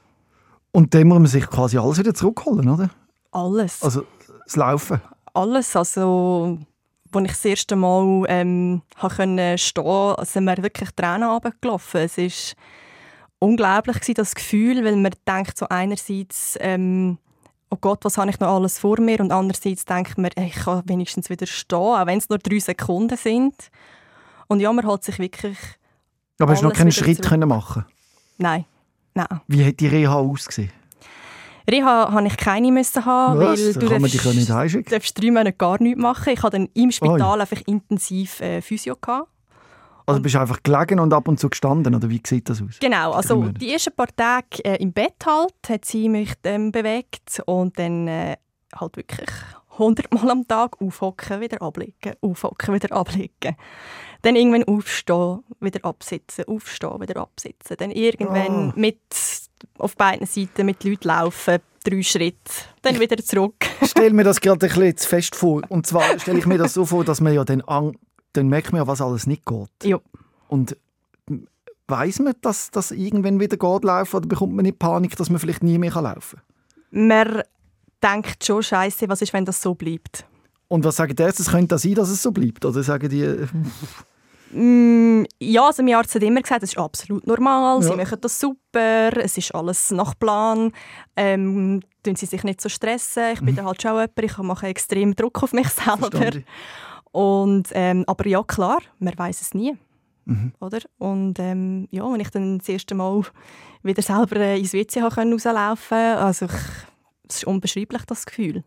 Und dann muss man sich quasi alles wieder zurückholen, oder? alles. Also das Laufen. alles. Also, als ich das erste Mal ähm, stehen sind mir wirklich Tränen runtergelaufen. Es war unglaublich, gewesen, das Gefühl, weil man denkt so einerseits, ähm, oh Gott, was habe ich noch alles vor mir? Und andererseits denkt man, ich kann wenigstens wieder stehen, auch wenn es nur drei Sekunden sind. Und ja, man hat sich wirklich... Aber hast du noch keinen Schritt zurück. können machen Nein, nein. Wie hat die Reha ausgesehen? Reha habe ich keine müssen haben, Was? weil du kann man dich darfst- nicht darfst drei Monate gar nichts machen. Ich hatte dann im Spital einfach intensiv äh, Physio. Gehabt. Also bist du einfach gelegen und ab und zu gestanden, oder wie sieht das aus? Genau, also die ersten paar Tage äh, im Bett halt, hat sie mich ähm, bewegt und dann äh, halt wirklich 100 Mal am Tag aufhocken, wieder ablegen, aufhocken, wieder ablegen. Dann irgendwann aufstehen, wieder absitzen, aufstehen, wieder absitzen. Dann irgendwann Oh. mit auf beiden Seiten mit Leuten laufen, drei Schritte, dann wieder zurück. Ich stelle mir das [LAUGHS] gerade ein bisschen zu fest vor. Und zwar stelle ich mir das so vor, dass man ja dann, an, dann merkt man ja, was alles nicht geht. Ja. Und weiß man, dass das irgendwann wieder geht laufen oder bekommt man nicht Panik, dass man vielleicht nie mehr laufen kann? Man denkt schon, Scheiße, was ist, wenn das so bleibt? Und was sagen die Ärzte? Es könnte sein, dass es so bleibt. Oder sagen die, äh, Mm, ja, also mein Arzt hat immer gesagt, es ist absolut normal, Ja. sie machen das super, es ist alles nach Plan, ähm, tun sie sich nicht so stressen. Ich bin dann halt schon jemand, ich mache extrem Druck auf mich selber. verstanden? Und, ähm, aber ja, klar, man weiß es nie. Mhm. Oder? Und ähm, ja, wenn ich dann das erste Mal wieder selber äh, ins WC rauslaufen also ich, es ist unbeschreiblich, das Gefühl.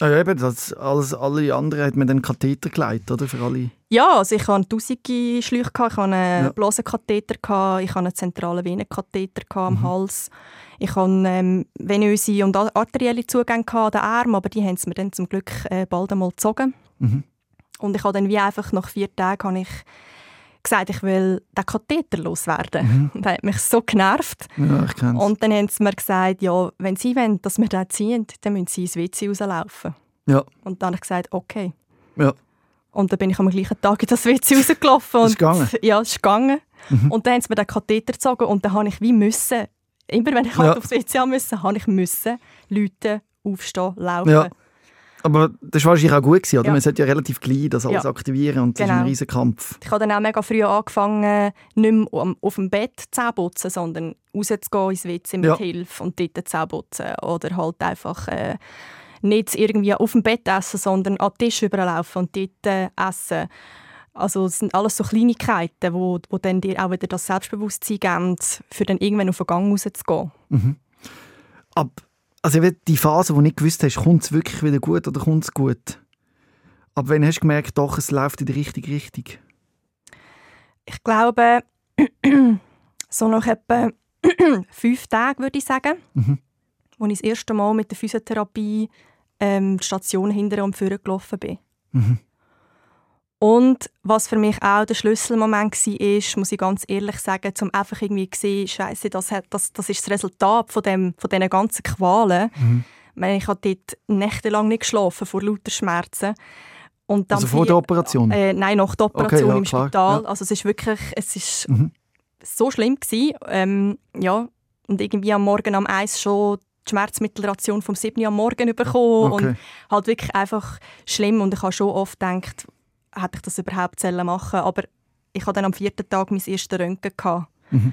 Ah Ja, eben, das alles, alle anderen hat man dann Katheter geleitet, oder? Für alle. Ja, also ich hatte tausende Schläuche, ich hatte einen Ja. Blasenkatheter, ich hatte einen zentralen Venenkatheter am Mhm. Hals. Ich hatte ähm, venöse und arterielle Zugänge an den Armen, aber die haben sie mir dann zum Glück äh, bald einmal gezogen. Mhm. Und ich habe dann wie einfach nach vier Tagen habe ich gesagt, ich will den Katheter loswerden. Und [LAUGHS] das hat mich so genervt. Ja, ich kenne es. Und dann haben sie mir gesagt, ja, wenn sie wollen, dass wir den ziehen, dann müssen sie ins WC rauslaufen. Ja, Und dann habe ich gesagt, okay. ja. Und dann bin ich am gleichen Tag in das WC rausgelaufen. Und ist gegangen? Ja, es ist gegangen. Mhm. Und dann haben sie mir den Katheter gezogen und dann habe ich wie müssen, immer wenn ich halt Ja. aufs WC musste, habe ich müssen, Leute aufstehen, laufen. Ja. Aber das war wahrscheinlich auch gut, gewesen, oder? Ja. Man sollte ja relativ gleich das alles Ja. aktivieren und das ist Genau. ein riesen Kampf. Ich habe dann auch mega früh angefangen, nicht mehr auf dem Bett Zähne putzen, sondern rauszugehen ins WC mit Ja. Hilfe und dort Zähne putzen. Oder halt einfach äh, nicht irgendwie auf dem Bett essen, sondern an den Tisch überlaufen und dort äh, essen. Also es sind alles so Kleinigkeiten, wo, wo dann dir auch wieder das Selbstbewusstsein geben, für dann irgendwann auf den Gang rauszugehen. Ab, also die Phase, wo du nicht gewusst hast, kommt es wirklich wieder gut oder kommt es gut? Aber wenn hast du gemerkt, doch, es läuft in die richtige Richtung? Ich glaube, [CLEARS THROAT] so nach etwa [CLEARS THROAT] fünf Tagen, würde ich sagen, Mhm. als ich das erste Mal mit der Physiotherapie ähm, die Station hinter und vorne gelaufen bin. Mhm. Und was für mich auch der Schlüsselmoment war, muss ich ganz ehrlich sagen, um einfach irgendwie zu sehen, Scheiße, das, hat, das, das ist das Resultat von, dem, von diesen ganzen Qualen. Mhm. Ich, meine, ich habe dort nächtelang nicht geschlafen vor lauter Schmerzen. Und dann Also vor der Operation? Äh, nein, nach der Operation Okay, ja, im klar, Spital. ja. Also es ist wirklich, es ist Mhm. so schlimm gewesen. Ähm, ja, und irgendwie am Morgen am Eis schon die Schmerzmittelration vom 7. Uhr am Morgen bekommen Okay. und halt wirklich einfach schlimm. Und ich habe schon oft gedacht, hätte ich das überhaupt sollen machen Aber ich hatte dann am vierten Tag mein erstes Röntgen. Gehabt. Mhm.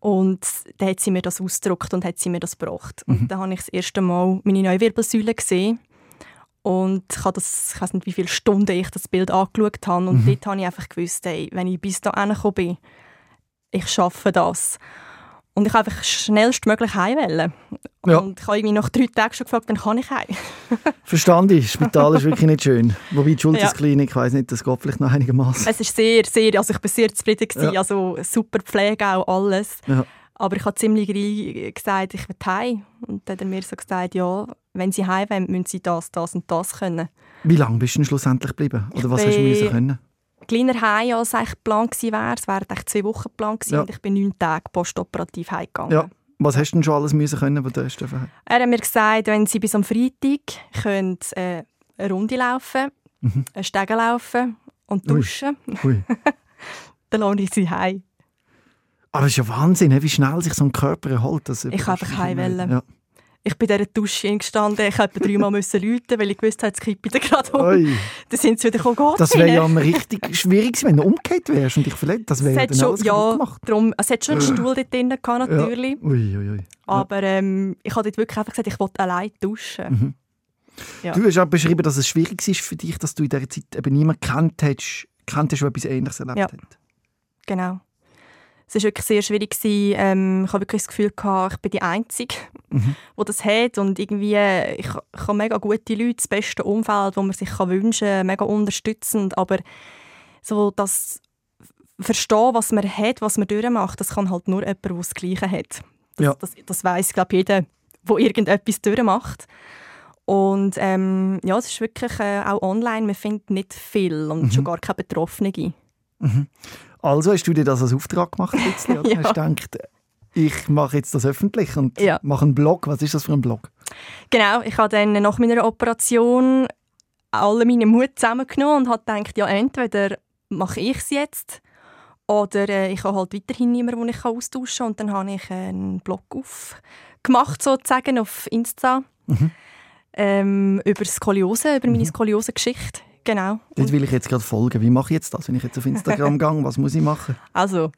Und dann hat sie mir das ausgedruckt und hat sie mir das gebracht. Mhm. Und dann habe ich das erste Mal meine neue Wirbelsäule gesehen. Und ich, habe das, ich weiß nicht, wie viele Stunden ich das Bild angeschaut habe. Und Mhm. dort habe ich einfach gewusst, ey, wenn ich bis da gekommen bin, ich schaffe das. Und ich einfach schnellstmöglich heim wollen. Ja. Und ich habe irgendwie nach drei Tagen schon gefragt, wann kann ich heim? [LAUGHS] Verstanden. Spital ist wirklich nicht schön. Wobei die Schultersklinik, ich weiss nicht, das geht vielleicht noch einigermaßen. Es ist sehr, sehr, also ich bin sehr zufrieden gewesen. Ja. Also super Pflege auch, alles. Ja. Aber ich habe ziemlich gleich gesagt, ich will heim. Und dann hat er mir so gesagt, ja, wenn sie heim wollen, müssen sie das, das und das können. Wie lange bist du denn schlussendlich geblieben? Oder was hast du müssen können? Kleiner heim, als eigentlich geplant wäre. Es wären eigentlich zwei Wochen geplant Ja. und ich bin neun Tage postoperativ heimgegangen. Ja. Was hast du denn schon alles müssen können, was du hast? Er hat mir gesagt, wenn sie bis am Freitag können, äh, eine Runde laufen, Mhm. einen Stegen laufen und Ui. duschen, Ui. [LAUGHS] dann lohne ich sie heim. Aber es ist ja Wahnsinn, wie schnell sich so ein Körper erholt. Ich kann einfach heim wollen. Ja. Ich bin in dieser Dusche gestanden, ich musste dreimal [LAUGHS] müssen läuten, weil ich gewusst habe, es kippt gerade um. Ui. Dann sind sie wieder gekommen, «Gott, Das wäre ja Ihnen?» mal richtig schwierig gewesen, wenn du umgekehrt wärst und dich verletzt. Das wäre ja dann schon, alles ja, gemacht. drum, es hat schon einen Stuhl dort drin, gehabt, natürlich. Ja. Ui, ui, ui. Aber ähm, ich habe dort wirklich einfach gesagt, ich will allein duschen. Mhm. Ja. Du hast auch beschrieben, dass es schwierig ist für dich, dass du in dieser Zeit eben niemanden hast, kennt hast, der etwas Ähnliches erlebt Ja. hat. Genau. Es war wirklich sehr schwierig. Ähm, ich habe wirklich das Gefühl, gehabt, ich bin die Einzige, Mhm. die das hat. Und irgendwie, ich, ich habe mega gute Leute, das beste Umfeld, das man sich kann wünschen kann, mega unterstützend. Aber so das, verstehen, was man hat, was man durchmacht, das kann halt nur jemand, der das Gleiche hat. Das, Ja. das, das weiss, glaube jeder, der irgendetwas durchmacht. Und ähm, ja, es ist wirklich äh, auch online, man findet nicht viel und Mhm. schon gar keine Betroffenen. Also hast du dir das als Auftrag gemacht? oder? [LAUGHS] Ja. Hast du gedacht, ich mache jetzt das öffentlich und Ja. mache einen Blog. Was ist das für ein Blog? Genau, ich habe dann nach meiner Operation alle meinen Mut zusammengenommen und habe gedacht, ja, entweder mache ich es jetzt oder äh, ich habe halt weiterhin niemanden, den ich austauschen kann. Und dann habe ich einen Blog aufgemacht, sozusagen, auf Insta, ähm, über Skoliose, über meine Skoliose-Geschichte. Genau. Dort will ich jetzt gerade folgen. Wie mache ich jetzt das, wenn ich jetzt auf Instagram [LAUGHS] gehe? Was muss ich machen? Also,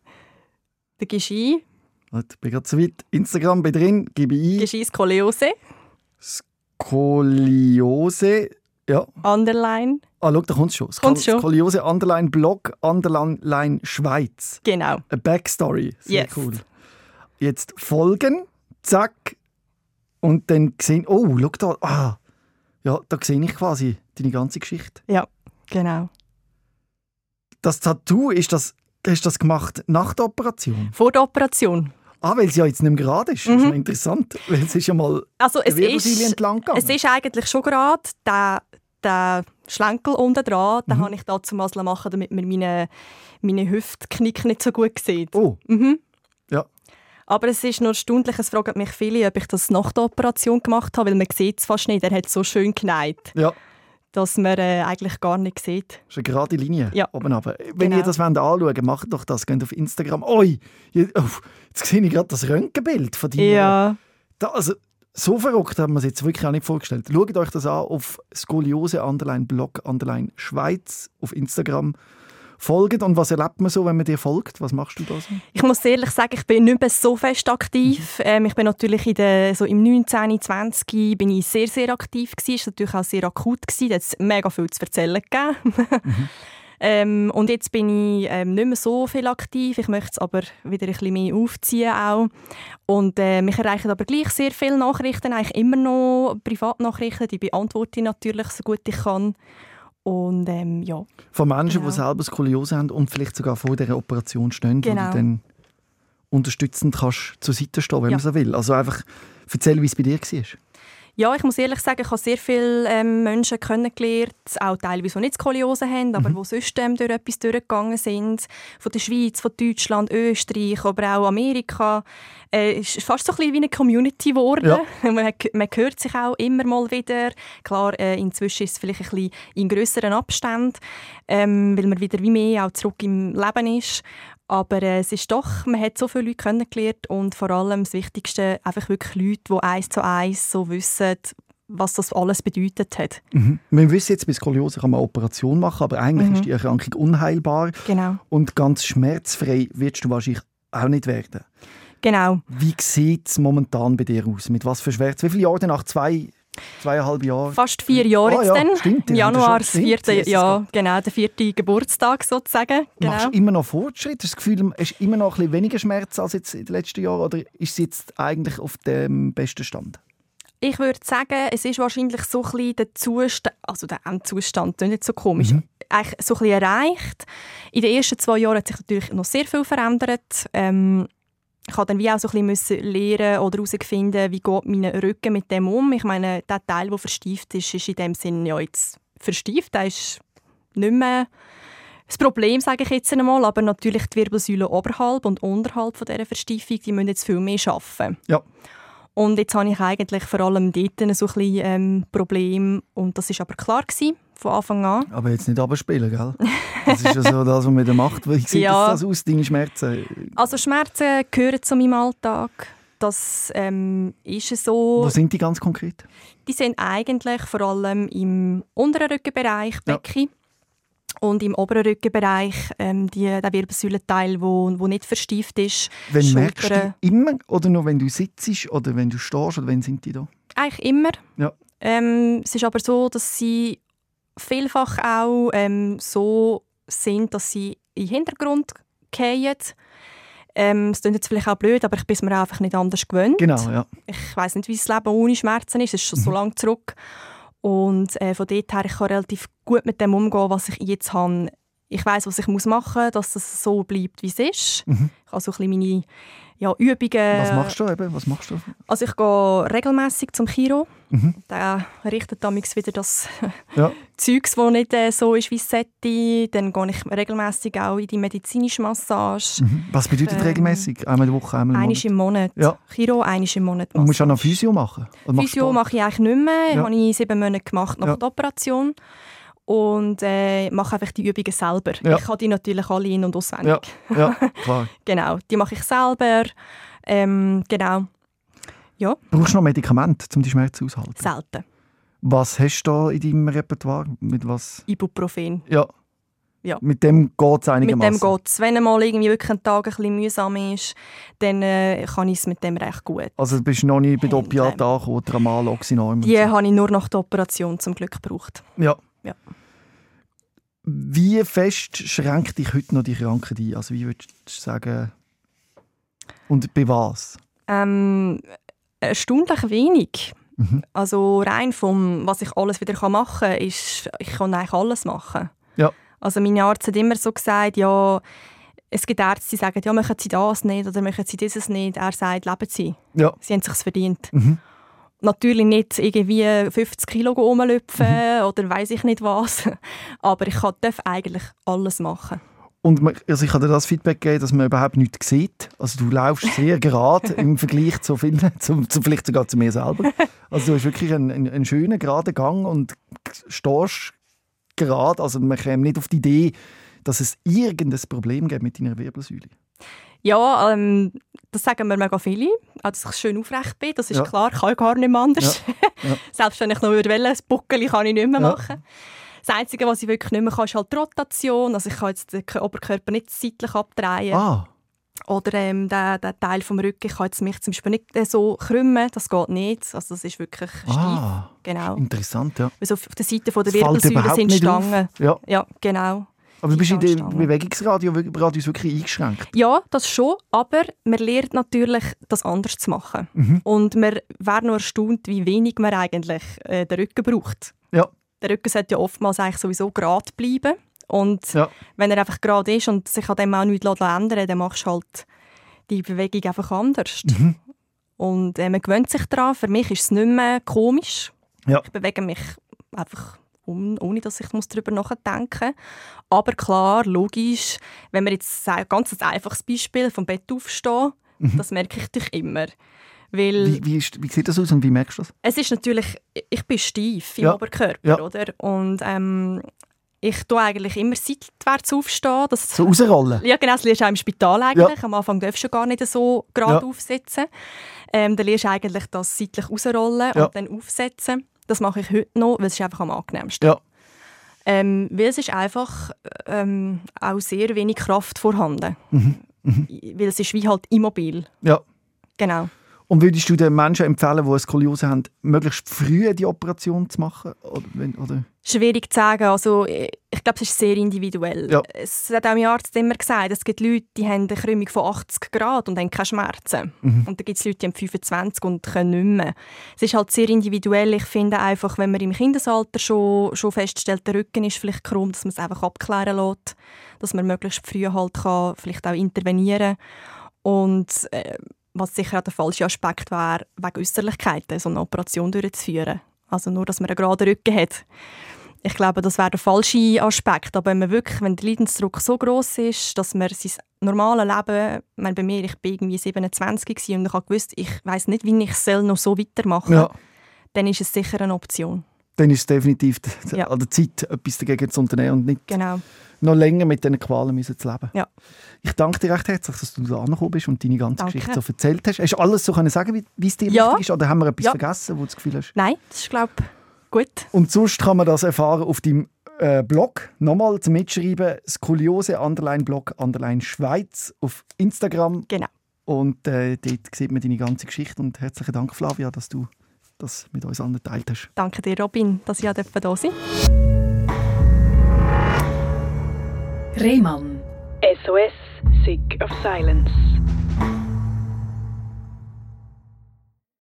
du gehst ein, Ich bin gerade zu weit. Instagram bin drin, gebe ich ein. gehst ein Skoliose, Skoliose. Ja. Underline, Ah, schau, da kommt es schon. Kommt's schon. Skoliose, Underline Blog, Underline Schweiz. genau. A Backstory. Sehr Yes. cool. Jetzt folgen, zack. Und dann sehen, oh, schau da. Ah, ja, da sehe ich quasi deine ganze Geschichte. Ja, genau. Das Tattoo, ist das, hast du das gemacht nach der Operation? Vor der Operation. Ah, weil es ja jetzt nicht mehr gerade ist. Das ist noch interessant. Weil es ist ja mal Also, es ist... entlang gegangen. Es ist eigentlich schon gerade der, der Schlenkel unten dran, den Mhm. habe ich da zum Maslen machen, damit man meine, meine Hüftknick nicht so gut sieht. Oh, Mhm. ja. Aber es ist nur stundlich, es fragen mich viele, ob ich das nach der Operation gemacht habe, weil man sieht es fast nicht. Er hat so schön geneigt, Ja, dass man äh, eigentlich gar nicht sieht. das ist eine gerade Linie. Ja. Oben runter. Wenn Genau. ihr das wollt anschauen wollt, macht doch das. Geht auf Instagram. Oi, je- jetzt sehe ich gerade das Röntgenbild von dir. Ja, Da, also, so verrückt haben wir es jetzt wirklich auch nicht vorgestellt. Schaut euch das an auf Skoliose Underline Blog Underline Schweiz auf Instagram. Folgt und was erlebt man so, wenn man dir folgt? Was machst du da so? ich muss ehrlich sagen, ich bin nicht mehr so fest aktiv. Ähm, ich bin natürlich in der, so im 19, 20 bin ich sehr, sehr aktiv gewesen. Es war natürlich auch sehr akut gewesen. Da hat es mega viel zu erzählen gegeben. [LAUGHS] ähm, und jetzt bin ich ähm, nicht mehr so viel aktiv. Ich möchte es aber wieder ein bisschen mehr aufziehen auch. Und äh, mich erreichen aber gleich sehr viele Nachrichten, eigentlich immer noch Privatnachrichten. Die beantworte ich natürlich so gut ich kann. Und ähm, ja, Von Menschen, Genau. die selber Skoliose haben und vielleicht sogar vor dieser Operation stehen, Genau. du dann unterstützend kannst zur Seite stehen, wenn Ja. man so will. Also einfach erzähl, wie es bei dir war. Ja, ich muss ehrlich sagen, ich habe sehr viele ähm, Menschen kennengelernt, auch teilweise, die nicht Skoliose haben, aber die sonst ähm, durch etwas durchgegangen sind. Von der Schweiz, von Deutschland, Österreich, aber auch Amerika. Äh, Es ist fast so ein bisschen wie eine Community geworden. [LAUGHS] Man, hat- man hört sich auch immer mal wieder. Klar, äh, inzwischen ist es vielleicht ein bisschen in grösseren Abständen, ähm, weil man wieder wie mehr auch zurück im Leben ist. Aber äh, es ist doch, man hat so viele Leute kennengelernt und vor allem das Wichtigste, einfach wirklich Leute, die eins zu eins so wissen, was das alles bedeutet hat. Mhm. Wir wissen jetzt, bei Skoliose kann man eine Operation machen, aber eigentlich Mhm. ist die Erkrankung unheilbar Genau. und ganz schmerzfrei wirst du wahrscheinlich auch nicht werden. Genau. Wie sieht es momentan bei dir aus? Mit was für Schmerzen? Wie viele Jahre nach zwei, zweieinhalb Jahren? Fast vier Jahre Ah, jetzt ja, dann. stimmt, Im ja, Januar, das vierte, ja, genau, der vierte Geburtstag sozusagen. Genau. Machst du immer noch Fortschritt? Hast du das Gefühl, hast du immer noch ein bisschen weniger Schmerz als jetzt in den letzten Jahren? Oder ist es jetzt eigentlich auf dem besten Stand? Ich würde sagen, es ist wahrscheinlich so ein bisschen der Zustand, also der Endzustand, das ist nicht so komisch, Mhm. eigentlich so ein bisschen erreicht. In den ersten zwei Jahren hat sich natürlich noch sehr viel verändert. Ähm, ich habe dann wie auch so ein bisschen lernen oder herausfinden, wie geht mein Rücken mit dem um. Ich meine, der Teil, der verstieft ist, ist in dem Sinne ja jetzt verstieft. Der ist nicht mehr das Problem, sage ich jetzt einmal. Aber natürlich die Wirbelsäule oberhalb und unterhalb von dieser Verstiefung, die müssen jetzt viel mehr arbeiten. Ja. Und jetzt habe ich eigentlich vor allem dort so ein bisschen ähm, Problem. Und das war aber klar gewesen, von Anfang an. Aber jetzt nicht abspielen, gell? Das ist ja so das, was man macht. Wie sieht Ja. das aus, deine Schmerzen? Also Schmerzen gehören zu meinem Alltag. Das ähm, ist so. Wo sind die ganz konkret? Die sind eigentlich vor allem im unteren Rückenbereich, Ja. Becken. Und im oberen Rückenbereich ähm, die, der Wirbelsäulenteil, wo, wo nicht verstieft ist. Wenn merkst du Schultern. immer oder nur wenn du sitzt oder wenn du stehst oder wenn sind die da? Eigentlich immer. Ja. Ähm, es ist aber so, dass sie vielfach auch ähm, so sind, dass sie in den Hintergrund fallen. Ähm, es klingt jetzt vielleicht auch blöd, aber ich bin mir einfach nicht anders gewöhnt. Genau, ja. Ich weiß nicht, wie das Leben ohne Schmerzen ist. Es ist schon so lange zurück. Und äh, von dort her, ich kann relativ gut mit dem umgehen, was ich jetzt habe. Ich weiß, was ich muss machen muss, dass es so bleibt, wie es ist. Mhm. Ich habe so ein bisschen meine ja, Übungen. Was machst du eben? Was machst du? Also ich gehe regelmäßig zum Chiro. Mhm. Der richtet damals wieder das [LAUGHS] ja. [LAUGHS] Zeugs, das nicht äh, so ist, wie sollte. Dann gehe ich regelmäßig auch in die medizinische Massage. Mhm. Was bedeutet ähm, regelmäßig? Einmal in der Woche, einmal im Monat? im Monat. Ja. Chiro, einmal im Monat Massage. Und musst du auch noch Physio machen? Physio mache ich eigentlich nicht mehr. Ja. Habe ich sieben Monate gemacht nach ja. der Operation und äh, mache einfach die Übungen selber. Ja. Ich habe die natürlich alle in- und auswendig. Ja, ja [LAUGHS] klar. genau, die mache ich selber. Ähm, genau. Ja. Brauchst du noch Medikamente, um die Schmerzen auszuhalten? Selten. Was hast du da in deinem Repertoire? Mit was? Ibuprofen. Ja. ja. Mit dem geht es einigermaßen? Mit dem geht es. Wenn mal irgendwie wirklich ein Tag ein bisschen mühsam ist, dann äh, kann ich es mit dem recht gut. Also bist du noch nicht bei den Opiaten angekommen, Tramal, Oxynorm? Die so. habe ich nur nach der Operation zum Glück gebraucht. Ja. Ja. Wie fest schränkt dich heute noch die Krankheit ein? Also wie würdest du sagen... Und bei was? Ähm, erstaunlich wenig. Mhm. Also rein vom, was ich alles wieder machen kann, ist, ich kann eigentlich alles machen. Ja. Also mein Arzt hat immer so gesagt, ja, es gibt Ärzte, die sagen, ja, machen Sie das nicht oder machen Sie dieses nicht. Er sagt, leben Sie. Ja. Sie haben es sich verdient. Mhm natürlich nicht irgendwie 50 Kilo rumlüpfen mhm. oder weiß ich nicht was. [LAUGHS] Aber ich darf eigentlich alles machen. Und man, also ich kann dir das Feedback geben, dass man überhaupt nichts sieht. Also du laufst sehr gerade [LAUGHS] im Vergleich zu vielen, zu, zu, vielleicht sogar zu mir selber. Also du hast wirklich einen, einen, einen schönen, geraden Gang und stehst gerade. Also man käme nicht auf die Idee, dass es irgendein Problem gibt mit deiner Wirbelsäule. Ja, ähm, das sagen mir mega viele, auch, dass ich schön aufrecht bin. Das ist ja. klar, kann ich gar nicht mehr anders. Ja. Ja. [LAUGHS] Selbst wenn ich noch will, das Buckel kann ich nicht mehr machen. Das Einzige, was ich wirklich nicht mehr kann, ist halt die Rotation. Also ich kann jetzt den Oberkörper nicht seitlich abdrehen. Ah. Oder ähm, der, der Teil vom Rücken, ich kann jetzt mich zum Beispiel nicht äh, so krümmen, das geht nicht. Also das ist wirklich steif. Ah, genau. Interessant, ja. Also auf der Seite von der Wirbelsäule sind Stangen. Ja. ja, genau. Aber du bist in dem Bewegungsradius wirklich eingeschränkt? Ja, das schon. Aber man lernt natürlich, das anders zu machen. Mhm. Und man wäre nur erstaunt, wie wenig man eigentlich äh, den Rücken braucht. Ja. Der Rücken sollte ja oftmals eigentlich sowieso gerade bleiben. Und ja. wenn er einfach gerade ist und sich an dem auch nichts ändern dann machst du halt die Bewegung einfach anders. Mhm. Und äh, man gewöhnt sich daran. Für mich ist es nicht mehr komisch. Ja. Ich bewege mich einfach ohne dass ich darüber nachdenken muss. Aber klar, logisch, wenn wir jetzt ein ganz einfaches Beispiel vom Bett aufstehen, mhm. das merke ich dich immer. Weil wie, wie, ist, wie, sieht das aus und wie merkst du das? Es ist natürlich, ich bin steif im ja. Oberkörper, ja. oder? Und ähm, ich tue eigentlich immer seitwärts aufstehen. Das, so rausrollen? Ja, genau. Das lernst du auch im Spital eigentlich. Ja. Am Anfang darfst du gar nicht so gerade ja. aufsetzen. Ähm, dann lernst du eigentlich das seitlich rausrollen und dann aufsetzen. Das mache ich heute noch, weil es ist einfach am angenehmsten. Ja. Ähm, weil es ist einfach ähm, auch sehr wenig Kraft vorhanden. Mhm. Mhm. Weil es ist wie halt immobil. Ja. Genau. Und würdest du den Menschen empfehlen, die eine Skoliose haben, möglichst früh die Operation zu machen? Oder, oder? Schwierig zu sagen. Also, ich glaube, es ist sehr individuell. Ja. Es hat auch mein Arzt immer gesagt, es gibt Leute, die haben eine Krümmung von 80 Grad und haben keine Schmerzen. Mhm. Und dann gibt es Leute, die haben 25 und können nicht mehr. Es ist halt sehr individuell. Ich finde einfach, wenn man im Kindesalter schon, schon feststellt, der Rücken ist vielleicht krumm, dass man es einfach abklären lässt. Dass man möglichst früh halt kann, vielleicht auch intervenieren Und äh, was sicher auch der falsche Aspekt wäre, wegen Äußerlichkeiten so eine Operation durchzuführen. Also nur, dass man einen geraden Rücken hat. Ich glaube, das wäre der falsche Aspekt. Aber wenn, man wirklich, wenn der Leidensdruck so groß ist, dass man sein normales Leben, ich meine, bei mir, ich bin irgendwie 27 und ich habe gewusst, ich weiß nicht, wie ich es noch so weitermachen soll, ja. dann ist es sicher eine Option. Dann ist es definitiv ja. an der Zeit, etwas dagegen zu unternehmen und nicht genau. noch länger mit diesen Qualen müssen zu leben. Ja. Ich danke dir recht herzlich, dass du da angekommen bist und deine ganze danke. Geschichte so erzählt hast. Hast du alles so können sagen, wie es dir ja. wichtig ist? Oder haben wir etwas vergessen, wo du das Gefühl hast? Nein, das ist, glaube gut. Und sonst kann man das erfahren auf deinem äh, Blog. Nochmal zum Mitschreiben: Skoliose Underline Blog Underline Schweiz auf Instagram. Genau. Und äh, dort sieht man deine ganze Geschichte. Und herzlichen Dank, Flavia, dass du das mit uns allen geteilt hast. Danke dir, Robin, dass ich hier da sein Rehmann. SOS, Sick of Silence.